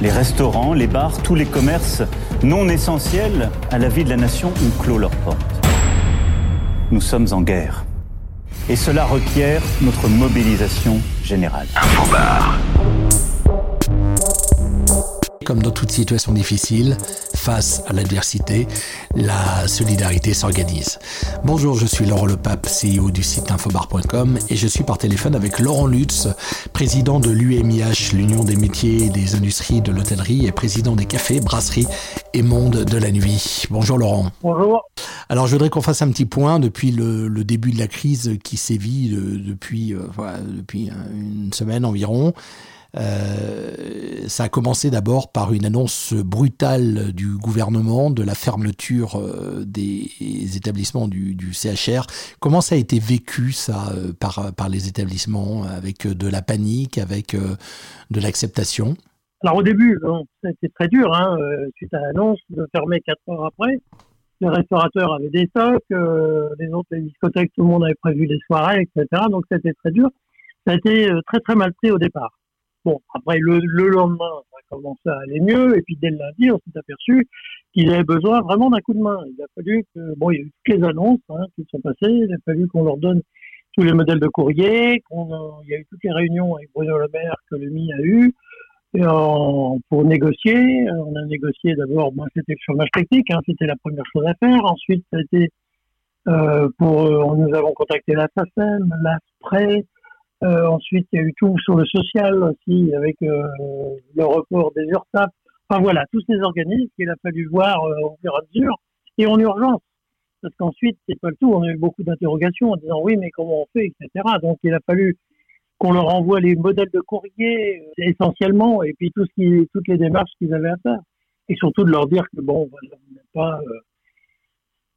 Les restaurants, les bars, tous les commerces non essentiels à la vie de la nation ont clos leurs portes. Nous sommes en guerre. Et cela requiert notre mobilisation générale. Infobar. Comme dans toute situation difficile, face à l'adversité, la solidarité s'organise. Bonjour, je suis Laurent Lepape, CEO du site infobar.com et je suis par téléphone avec Laurent Lutz, président de l'UMIH, l'Union des métiers et des industries de l'hôtellerie et président des cafés, brasseries et monde de la nuit. Bonjour Laurent. Bonjour. Alors je voudrais qu'on fasse un petit point depuis le, début de la crise qui sévit euh, depuis, euh, depuis une semaine environ. Euh, ça a commencé d'abord par une annonce brutale du gouvernement de la fermeture euh, des établissements du, CHR. Comment ça a été vécu ça euh, par, les établissements avec de la panique, avec de l'acceptation? Alors au début, ça a été très dur, hein, suite à l'annonce de fermer quatre heures après. Les restaurateurs avaient des stocks, les autres, les discothèques, tout le monde avait prévu des soirées, etc. Donc c'était très dur. Ça a été très très mal pris au départ. Bon, après, le, lendemain, ça a commencé à aller mieux, et puis dès le lundi, on s'est aperçu qu'il avait besoin vraiment d'un coup de main. Il a fallu que, bon, il y a eu toutes les annonces hein, qui sont passées, il a fallu qu'on leur donne tous les modèles de courrier, qu'on il y a eu toutes les réunions avec Bruno Le Maire que le MI a eu, et pour négocier. On a négocié d'abord, moi c'était le chômage technique, hein, c'était la première chose à faire. Ensuite, ça a été euh, pour, euh, nous avons contacté la SACEM, l'ASPRE, euh, ensuite, il y a eu tout sur le social aussi, avec euh, le report des URSAF. Enfin voilà, tous ces organismes qu'il a fallu voir euh, au fur et à mesure, et en urgence. Parce qu'ensuite, c'est pas le tout, on a eu beaucoup d'interrogations en disant oui, mais comment on fait, etc. Donc il a fallu qu'on leur envoie les modèles de courrier essentiellement, et puis tout ce qui, toutes les démarches qu'ils avaient à faire. Et surtout de leur dire que bon, voilà, vous n'êtes pas,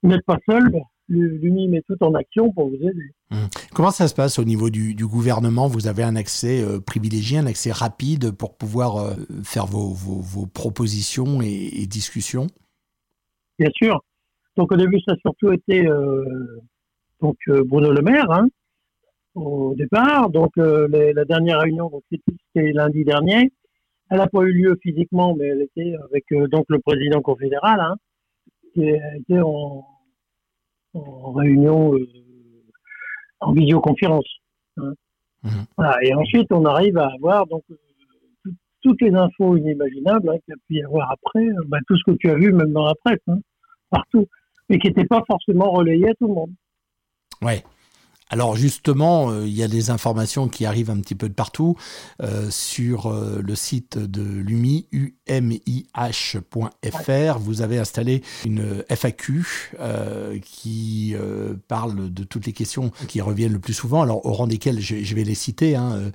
vous pas seul, l'UNI met tout en action pour vous aider. Hum. Comment ça se passe au niveau du, gouvernement? Vous avez un accès euh, privilégié, un accès rapide pour pouvoir euh, faire vos, propositions et, discussions? Bien sûr. Donc au début, ça a surtout été euh, donc, Bruno Le Maire, hein, au départ. Donc la dernière réunion, c'était lundi dernier. Elle n'a pas eu lieu physiquement, mais elle était avec donc le président confédéral, hein, qui était en, en réunion euh, en visioconférence. Hein. Mhm. Et ensuite, on arrive à avoir donc euh, toutes les infos inimaginables hein, qu'il y a pu y avoir après, euh, bah, tout ce que tu as vu même dans la presse, hein, partout, mais qui n'était pas forcément relayé à tout le monde. Ouais. Alors justement, euh, il y a des informations qui arrivent un petit peu de partout euh, sur euh, le site de l'UMI, umih.fr. Vous avez installé une FAQ qui parle de toutes les questions qui reviennent le plus souvent, alors au rang desquelles je, vais les citer. Hein,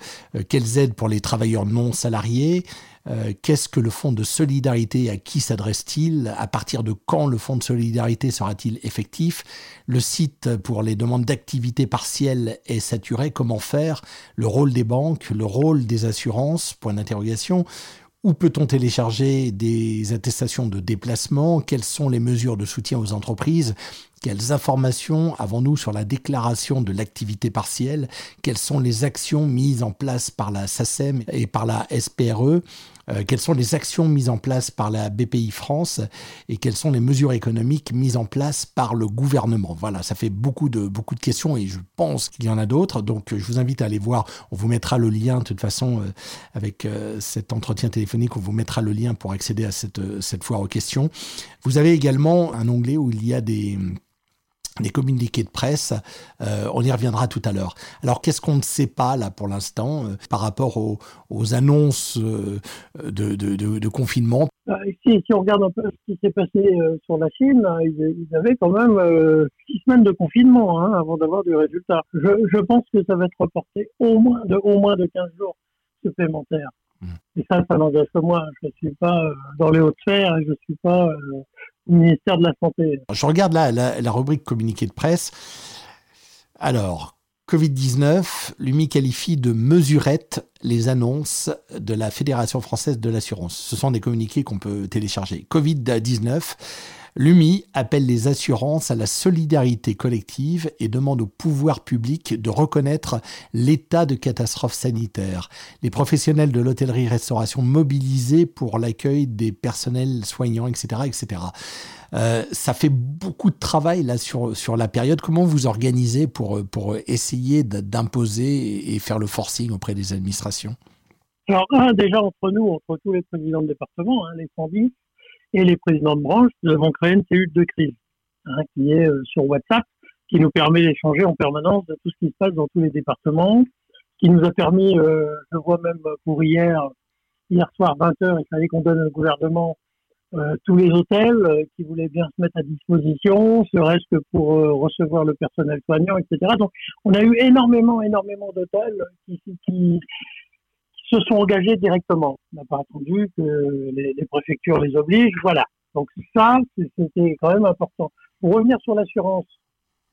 quelles aides pour les travailleurs non salariés euh, qu'est-ce que le fonds de solidarité À qui s'adresse-t-il? À partir de quand le fonds de solidarité sera-t-il effectif? Le site pour les demandes d'activité partielle est saturé. Comment faire? Le rôle des banques, le rôle des assurances? Point d'interrogation. Où peut-on télécharger des attestations de déplacement? Quelles sont les mesures de soutien aux entreprises? Quelles informations avons-nous sur la déclaration de l'activité partielle? Quelles sont les actions mises en place par la SACEM et par la SPRE euh, quelles sont les actions mises en place par la BPI France et quelles sont les mesures économiques mises en place par le gouvernement? Voilà, ça fait beaucoup de, beaucoup de questions et je pense qu'il y en a d'autres. Donc je vous invite à aller voir. On vous mettra le lien de toute façon euh, avec euh, cet entretien téléphonique. On vous mettra le lien pour accéder à cette, cette foire aux questions. Vous avez également un onglet où il y a des des communiqués de presse. Euh, on y reviendra tout à l'heure. Alors, qu'est-ce qu'on ne sait pas là pour l'instant euh, par rapport aux, annonces euh, de, confinement? Bah, si, on regarde un peu ce qui s'est passé sur la Chine, ils, avaient quand même six semaines de confinement hein, avant d'avoir du résultat. Je, pense que ça va être reporté au moins de, au moins de 15 jours supplémentaires. Mmh. Et ça, ça n'engage que moi. Je ne suis pas dans les hautes sphères et je ne suis pas ministère de la Santé. Je regarde là la, rubrique communiqué de presse. Alors, Covid-19, l'UMI qualifie de mesurette les annonces de la Fédération française de l'assurance. Ce sont des communiqués qu'on peut télécharger. Covid-19, L'UMI appelle les assurances à la solidarité collective et demande au pouvoir public de reconnaître l'état de catastrophe sanitaire. Les professionnels de l'hôtellerie-restauration mobilisés pour l'accueil des personnels soignants, etc. etc. Euh, ça fait beaucoup de travail là sur, la période. Comment vous organisez pour, pour essayer d'imposer et faire le forcing auprès des administrations? Alors, déjà entre nous, entre tous les présidents de département, hein, les 110 et les présidents de branche, nous avons créé une cellule de crise hein, qui est euh, sur WhatsApp, qui nous permet d'échanger en permanence de tout ce qui se passe dans tous les départements, qui nous a permis, euh, je vois même pour hier, hier soir 20h, il fallait qu'on donne au gouvernement euh, tous les hôtels qui voulaient bien se mettre à disposition, serait-ce que pour recevoir le personnel soignant, etc. Donc, on a eu énormément, énormément d'hôtels qui, se sont engagés directement. On n'a pas attendu que les, préfectures les obligent. Voilà. Donc ça, c'était quand même important. Pour revenir sur l'assurance,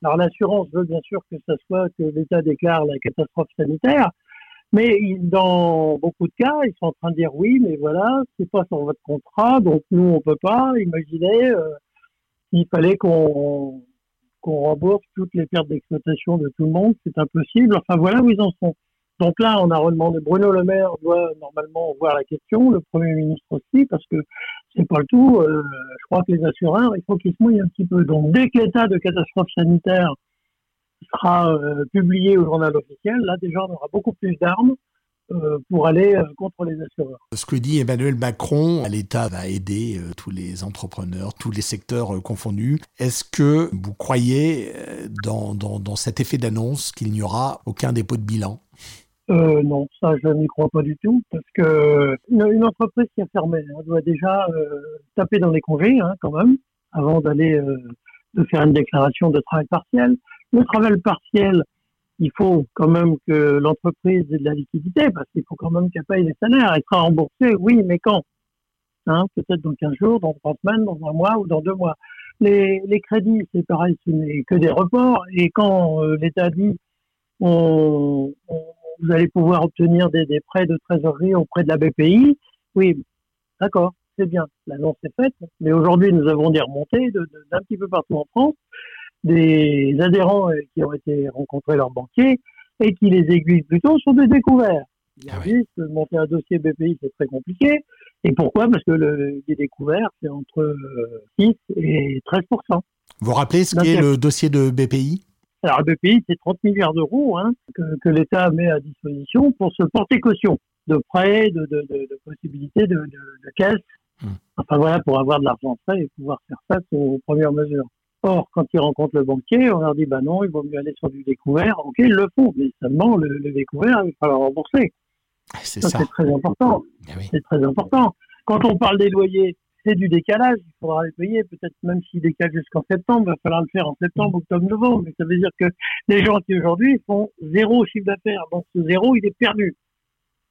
alors l'assurance veut bien sûr que ça soit que l'État déclare la catastrophe sanitaire, mais dans beaucoup de cas, ils sont en train de dire oui, mais voilà, c'est pas sur votre contrat, donc nous on peut pas. Imaginez, euh, il fallait qu'on qu'on rembourse toutes les pertes d'exploitation de tout le monde, c'est impossible. Enfin voilà où ils en sont. Donc là, on a redemandé. Bruno Le Maire doit normalement voir la question, le Premier ministre aussi, parce que c'est pas le tout. Euh, je crois que les assureurs, il faut qu'ils se mouillent un petit peu. Donc dès que l'état de catastrophe sanitaire sera euh, publié au journal officiel, là déjà on aura beaucoup plus d'armes euh, pour aller contre les assureurs. Ce que dit Emmanuel Macron, l'État va aider tous les entrepreneurs, tous les secteurs confondus. Est-ce que vous croyez dans, dans, cet effet d'annonce qu'il n'y aura aucun dépôt de bilan? Non, ça je n'y crois pas du tout parce que une, entreprise qui a fermé hein, doit déjà taper dans les congés hein, quand même avant d'aller de faire une déclaration de travail partiel. Le travail partiel, il faut quand même que l'entreprise ait de la liquidité, parce qu'il faut quand même qu'elle paye les salaires. Elle sera remboursée, oui, mais quand? Hein, Peut-être dans 15 jours, dans 3 semaines, dans un mois ou dans deux mois. Les, crédits, c'est pareil, ce n'est que des reports. Et quand euh, l'État dit on, vous allez pouvoir obtenir des, des, prêts de trésorerie auprès de la BPI, oui, d'accord, c'est bien, l'annonce est faite. Mais aujourd'hui, nous avons des remontées d'un petit peu partout en France. Des adhérents euh, qui ont été rencontrés leurs banquiers et qui les aiguillent plutôt sur des découverts. Ils ah disent que monter un dossier BPI, c'est très compliqué. Et pourquoi? Parce que le, les découverts, c'est entre 6 euh, et 13% Vous rappelez ce qu'est le dossier de BPI Alors, le BPI, c'est 30 milliards d'euros hein, que, que l'État met à disposition pour se porter caution de prêts, de, de, de, de possibilités de, de, caisse. Hmm. Enfin voilà, pour avoir de l'argent frais et pouvoir faire face aux premières mesures. Or, quand ils rencontrent le banquier, on leur dit bah non, il vaut mieux aller sur du découvert. Ok, ils le font, mais seulement le, découvert, il va falloir rembourser. Ah, c'est ça. C'est très important. Eh c'est très important. Quand on parle des loyers, c'est du décalage. Il faudra les payer, peut-être même s'ils décalent jusqu'en septembre, il va falloir le faire en septembre, octobre, novembre. Mais ça veut dire que les gens qui aujourd'hui font zéro chiffre d'affaires, donc ce zéro, il est perdu.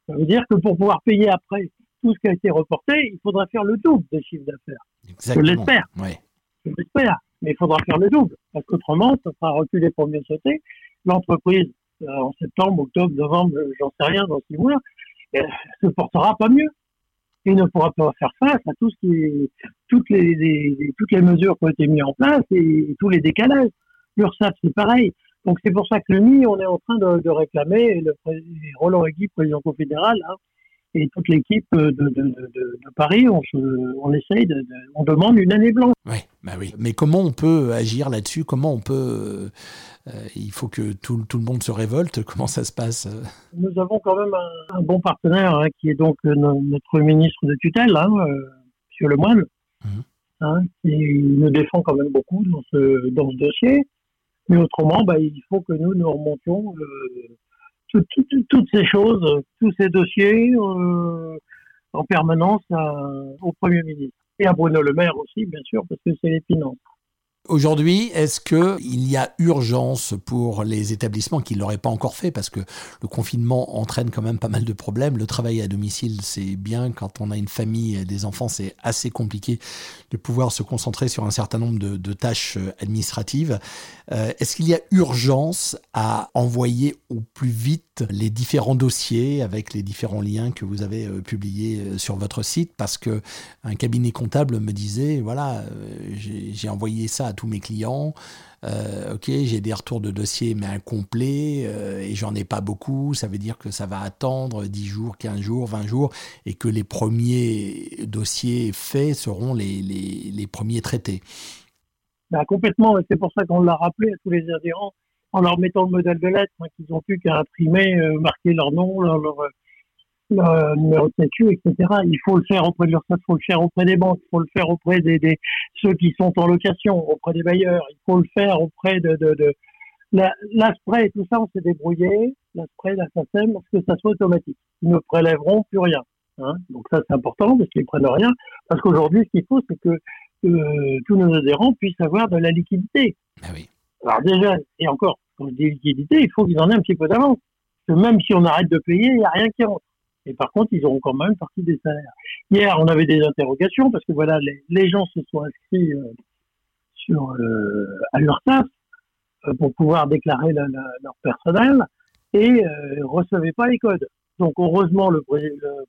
Ça veut dire que pour pouvoir payer après tout ce qui a été reporté, il faudra faire le double de chiffre d'affaires. Je l'espère. Ouais. Je l'espère mais il faudra faire le double, parce qu'autrement, ça sera reculé pour mieux sauter. L'entreprise, euh, en septembre, octobre, novembre, j'en sais rien, dans six mois, euh, se portera pas mieux. Il ne pourra pas faire face à tout ce qui toutes les, toutes les mesures qui ont été mises en place et, tous les décalages. L'URSSAF, c'est pareil. Donc c'est pour ça que le MI, on est en train de, réclamer, et le, Roland Hegui, président confédéral, hein, et toute l'équipe de, de, de, Paris, on, on essaye, on demande une année blanche. Oui, bah oui. Mais comment on peut agir là-dessus? Comment on peut euh, Il faut que tout, tout, le monde se révolte. Comment ça se passe? Nous avons quand même un, bon partenaire hein, qui est donc euh, notre ministre de tutelle, hein, euh, M. Lemoine, mmh. hein, qui nous défend quand même beaucoup dans ce, dans ce dossier. Mais autrement, bah, il faut que nous nous remontions toutes ces choses, tous ces dossiers euh, en permanence au Premier ministre. Et à Bruno Le Maire aussi, bien sûr, parce que c'est les finances. Aujourd'hui, est-ce qu'il y a urgence pour les établissements qui ne l'auraient pas encore fait? Parce que le confinement entraîne quand même pas mal de problèmes. Le travail à domicile, c'est bien. Quand on a une famille et des enfants, c'est assez compliqué de pouvoir se concentrer sur un certain nombre de, tâches euh, administratives. Euh, est-ce qu'il y a urgence à envoyer au plus vite les différents dossiers avec les différents liens que vous avez euh, publiés sur votre site? Parce que un cabinet comptable me disait, voilà, j'ai envoyé ça tous mes clients. Euh, ok, j'ai des retours de dossiers mais incomplets euh, et j'en ai pas beaucoup. Ça veut dire que ça va attendre 10 jours, 15 jours, 20 jours et que les premiers dossiers faits seront les, les, premiers traités. Bah, complètement, c'est pour ça qu'on l'a rappelé à tous les adhérents en leur mettant le modèle de lettres hein, qu'ils ont pu qu'à imprimer, euh, marquer leur nom, leur, le numéro de sécu, etc. Il faut le faire auprès de l'URSSAF, il faut le faire auprès des banques, il faut le faire auprès des, des, ceux qui sont en location, auprès des bailleurs, il faut le faire auprès de, de, de l'ASPRE, tout ça, on s'est débrouillé, l'ASPRE, la SACEM, parce que ça soit automatique. Ils ne prélèveront plus rien. Hein. Donc ça, c'est important, parce qu'ils ne prennent rien. Parce qu'aujourd'hui, ce qu'il faut, c'est que euh, tous nos adhérents puissent avoir de la liquidité. Ah oui. Alors déjà, et encore, quand je dis liquidité, il faut qu'ils en aient un petit peu d'avance. Parce que même si on arrête de payer, il n'y a rien qui rentre. Et par contre, ils auront quand même partie des salaires. Hier, on avait des interrogations parce que voilà, les, gens se sont inscrits euh, sur euh, à l'URSSAF euh, pour pouvoir déclarer leur personnel et ne recevaient pas les codes. Donc heureusement, le,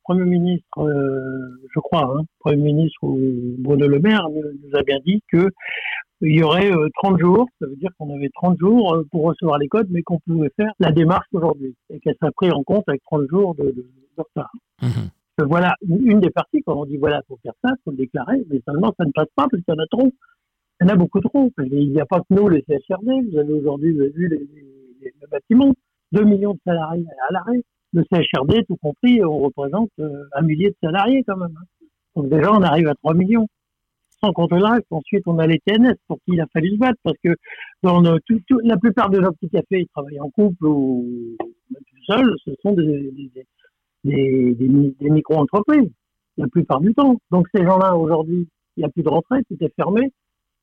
Premier ministre, je crois, hein, Premier ministre Bruno Le Maire nous a bien dit que il y aurait 30 jours, ça veut dire qu'on avait 30 jours pour recevoir les codes, mais qu'on pouvait faire la démarche aujourd'hui et qu'elle serait prise en compte avec 30 jours de, Mhm. Voilà une des parties, quand on dit voilà, il faut faire ça, il faut le déclarer, mais seulement ça ne passe pas parce qu'il y en a trop. Il y en a beaucoup trop. Il n'y a pas que nous, les CHRD. Vous avez aujourd'hui vu les, les, bâtiments. 2 millions de salariés à l'arrêt. Le CHRD, tout compris, on représente euh, un millier de salariés quand même. Hein. Donc déjà, on arrive à 3 millions. Le reste. Ensuite, on a les TNS pour qui il a fallu se battre parce que dans tout, la plupart de nos petits cafés, ils travaillent en couple ou tout seuls. Ce sont des, des, des, micro-entreprises, la plupart du temps. Donc ces gens-là, aujourd'hui, il n'y a plus de retraite, tout est fermé,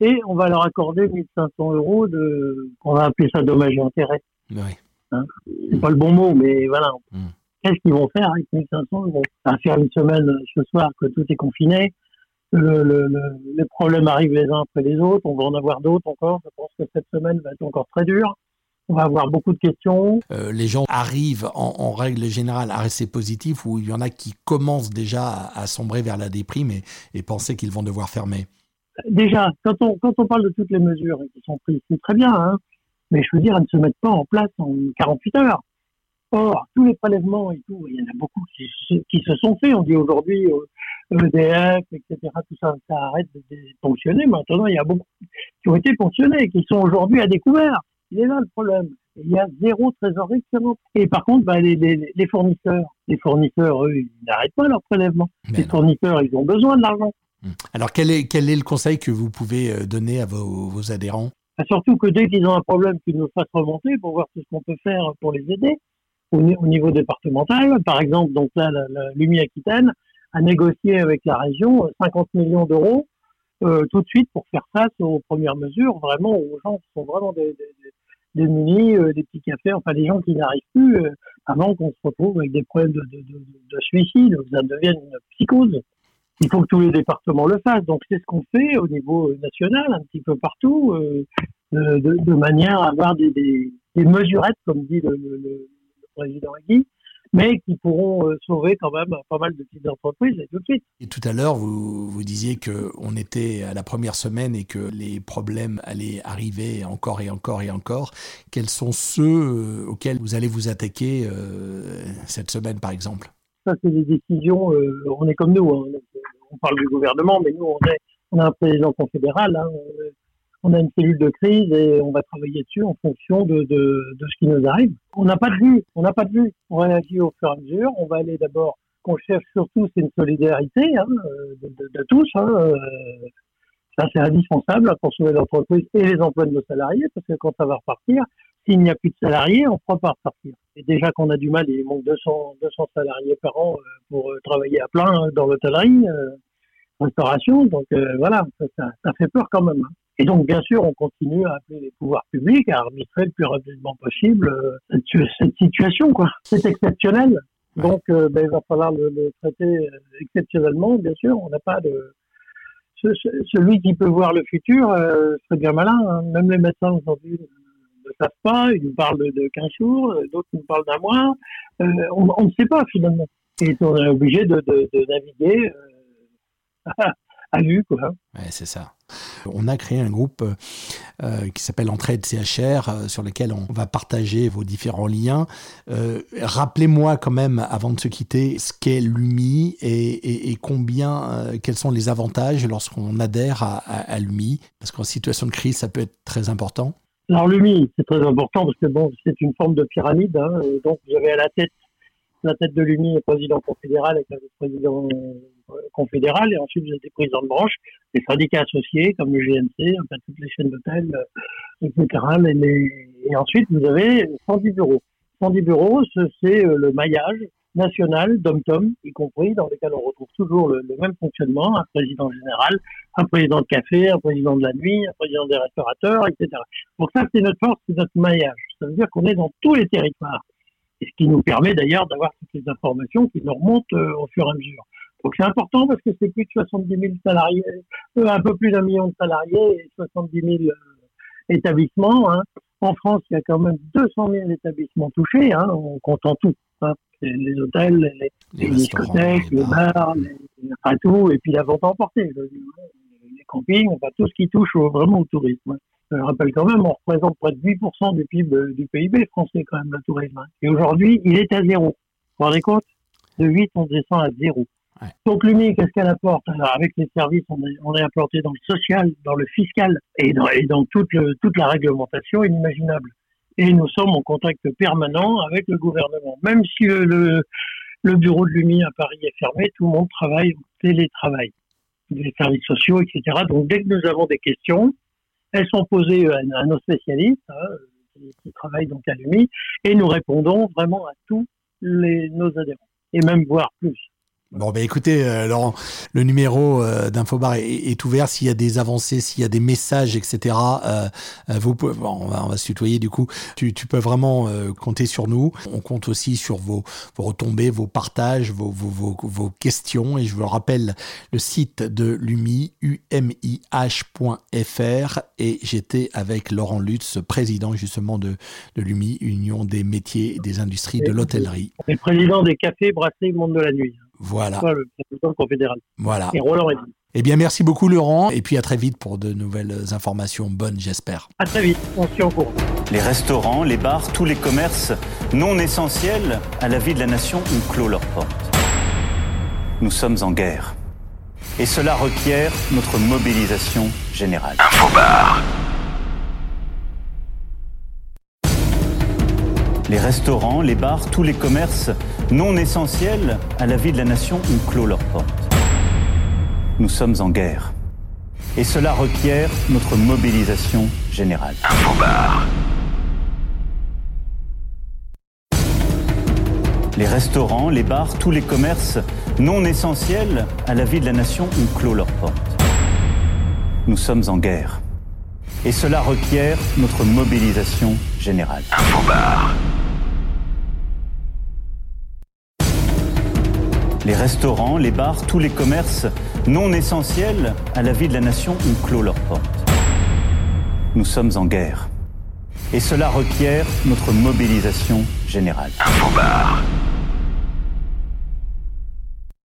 et on va leur accorder 1500 euros de, on va appeler ça dommage et intérêt. Oui. Hein? C'est pas le bon mot, mais voilà. Hmm. Qu'est-ce qu'ils vont faire avec 1500 euros? À faire une semaine ce soir que tout est confiné, le, le, le, les problèmes arrivent les uns après les autres, on va en avoir d'autres encore. Je pense que cette semaine va être encore très dure. On va avoir beaucoup de questions. Euh, les gens arrivent en, règle générale à rester positifs ou il y en a qui commencent déjà à, sombrer vers la déprime et, et penser qu'ils vont devoir fermer Déjà, quand on, quand on parle de toutes les mesures qui sont prises, c'est très bien, hein, mais je veux dire, elles ne se mettent pas en place en 48 heures. Or, tous les prélèvements et tout, il y en a beaucoup qui, qui se sont faits. On dit aujourd'hui EDF, euh, e etc., tout ça, ça arrête de fonctionner. Maintenant, il y a beaucoup qui ont été fonctionnés, qui sont aujourd'hui à découvert. Il est là le problème. Il y a zéro trésorerie qui rentre. Et par contre, bah, les, les, les, fournisseurs, les fournisseurs, eux, ils n'arrêtent pas leur prélèvement. les fournisseurs, ils ont besoin de l'argent. Hum. Alors, quel est, quel est le conseil que vous pouvez euh, donner à vos, vos adhérents? Bah, Surtout que dès qu'ils ont un problème, qu'ils nous fassent remonter pour voir tout ce qu'on peut faire pour les aider au, niveau départemental. Par exemple, donc là, l'UMI Aquitaine a négocié avec la région 50 millions d'euros euh, tout de suite pour faire face aux premières mesures, vraiment aux gens qui sont vraiment des, démunis, euh, des petits cafés, enfin des gens qui n'arrivent plus euh, avant qu'on se retrouve avec des problèmes de, de, de, de suicide, que ça devienne une psychose. Il faut que tous les départements le fassent. Donc c'est ce qu'on fait au niveau national, un petit peu partout, euh, de, manière à avoir des, des, des mesurettes, comme dit le, le, le président Guy, mais qui pourront euh, sauver quand même pas mal de petites entreprises et tout de suite. Et tout à l'heure, vous, vous disiez qu'on était à la première semaine et que les problèmes allaient arriver encore et encore et encore. Quels sont ceux euh, auxquels vous allez vous attaquer euh, cette semaine, par exemple? Ça, c'est des décisions, on est comme nous, hein. on parle du gouvernement, mais nous, on, est, on a un président confédéral, hein. On a une cellule de crise et on va travailler dessus en fonction de, de, de ce qui nous arrive. On n'a pas de vue, on n'a pas de vue. On réagit au fur et à mesure. On va aller d'abord, qu'on cherche surtout, c'est une solidarité hein, de, de, tous. Hein, euh, ça, c'est indispensable pour sauver l'entreprise et les emplois de nos salariés, parce que quand ça va repartir, s'il n'y a plus de salariés, on ne pourra pas repartir. Et déjà qu'on a du mal, il manque 200, 200 salariés par an euh, pour euh, travailler à plein dans l'hôtellerie, restauration. Donc voilà, ça, ça, fait peur quand même. Hein. Et donc, bien sûr, on continue à appeler les pouvoirs publics à arbitrer le plus rapidement possible euh, cette, cette situation. quoi. C'est exceptionnel. Donc, euh, ben, il va falloir le, le, traiter euh, exceptionnellement, bien sûr. On n'a pas de... Ce, celui qui peut voir le futur euh, serait bien malin. Hein. Même les médecins aujourd'hui ne savent pas. Ils nous parlent de 15 jours, d'autres nous parlent d'un mois. Euh, on, on, ne sait pas finalement. Et on est obligé de, de, de naviguer à vue. Quoi. Ouais, c'est ça. On a créé un groupe euh, qui s'appelle Entraide CHR, euh, sur lequel on va partager vos différents liens. Euh, Rappelez-moi quand même, avant de se quitter, ce qu'est l'UMI et, et, et combien, euh, quels sont les avantages lorsqu'on adhère à, à, à l'UMI, parce qu'en situation de crise, ça peut être très important. Alors l'UMI, c'est très important parce que bon, c'est une forme de pyramide. Hein, donc vous avez à la tête la tête de l'UMI est président confédéral avec président confédéral et ensuite vous êtes des présidents de branche, des syndicats associés comme le GNC, enfin toutes les chaînes d'hôtels, etc. Et, les... ensuite vous avez 110 bureaux. 110 bureaux, c'est le maillage national d'Om-Tom, y compris, dans lesquels on retrouve toujours le, le, même fonctionnement, un président général, un président de café, un président de la nuit, un président des restaurateurs, etc. Donc ça, c'est notre force, c'est notre maillage. Ça veut dire qu'on est dans tous les territoires. Et ce qui nous permet d'ailleurs d'avoir toutes les informations qui nous remontent euh, au fur et à mesure. Donc c'est important parce que c'est plus de 70 000 salariés, euh, un peu plus d'un million de salariés et 70 000 euh, établissements. Hein. En France, il y a quand même 200 000 établissements touchés, hein, en comptant tout. Hein. Les hôtels, les, les, les discothèques, les bars, les, enfin tout, et puis la vente emportée, les campings, enfin tout ce qui touche au, vraiment au tourisme. Je rappelle quand même, on représente près de 8% du PIB du PIB français quand même, le tourisme. Et aujourd'hui, il est à zéro. Vous vous rendez compte? De 8, on descend à zéro. Ouais. Donc l'UMI, qu'est-ce qu'elle apporte? Alors, Avec les services, on est, on est, implanté dans le social, dans le fiscal et dans, et dans toute, le, toute la réglementation inimaginable. Et nous sommes en contact permanent avec le gouvernement. Même si le, le, le bureau de l'UMI à Paris est fermé, tout le monde travaille au télétravail. Les services sociaux, etc. Donc dès que nous avons des questions, elles sont posées à, à nos spécialistes hein, qui, qui, travaillent donc à l'UMI et nous répondons vraiment à tous les, nos adhérents et même voire plus. Bon, ben écoutez, euh, Laurent, le numéro euh, d'Infobar est, est, ouvert. S'il y a des avancées, s'il y a des messages, etc., euh, vous pouvez, bon, on, va, on va se tutoyer du coup. Tu, tu peux vraiment euh, compter sur nous. On compte aussi sur vos, vos retombées, vos partages, vos, vos, vos, questions. Et je vous rappelle le site de l'UMI, umih.fr. Et j'étais avec Laurent Lutz, président justement de, de l'UMI, Union des métiers et des industries de l'hôtellerie. Et président des cafés, brasseries, monde de la nuit. Voilà. Le président confédéral. Voilà. Et Roland Eddy. Eh bien, merci beaucoup, Laurent. Et puis à très vite pour de nouvelles informations bonnes, j'espère. À très vite. On se tient au courant. Les restaurants, les bars, tous les commerces non essentiels à la vie de la nation ont clos leurs portes. Nous sommes en guerre. Et cela requiert notre mobilisation générale. Infobar. Les restaurants, les bars, tous les commerces non essentiels à la vie de la nation ont clos leurs portes. Nous sommes en guerre. Et cela requiert notre mobilisation générale. Infobar. Les restaurants, les bars, tous les commerces non essentiels à la vie de la nation ont clos leurs portes. Nous sommes en guerre. Et cela requiert notre mobilisation générale. Infobar. Les restaurants, les bars, tous les commerces non essentiels à la vie de la nation ont clos leurs portes. Nous sommes en guerre. Et cela requiert notre mobilisation générale.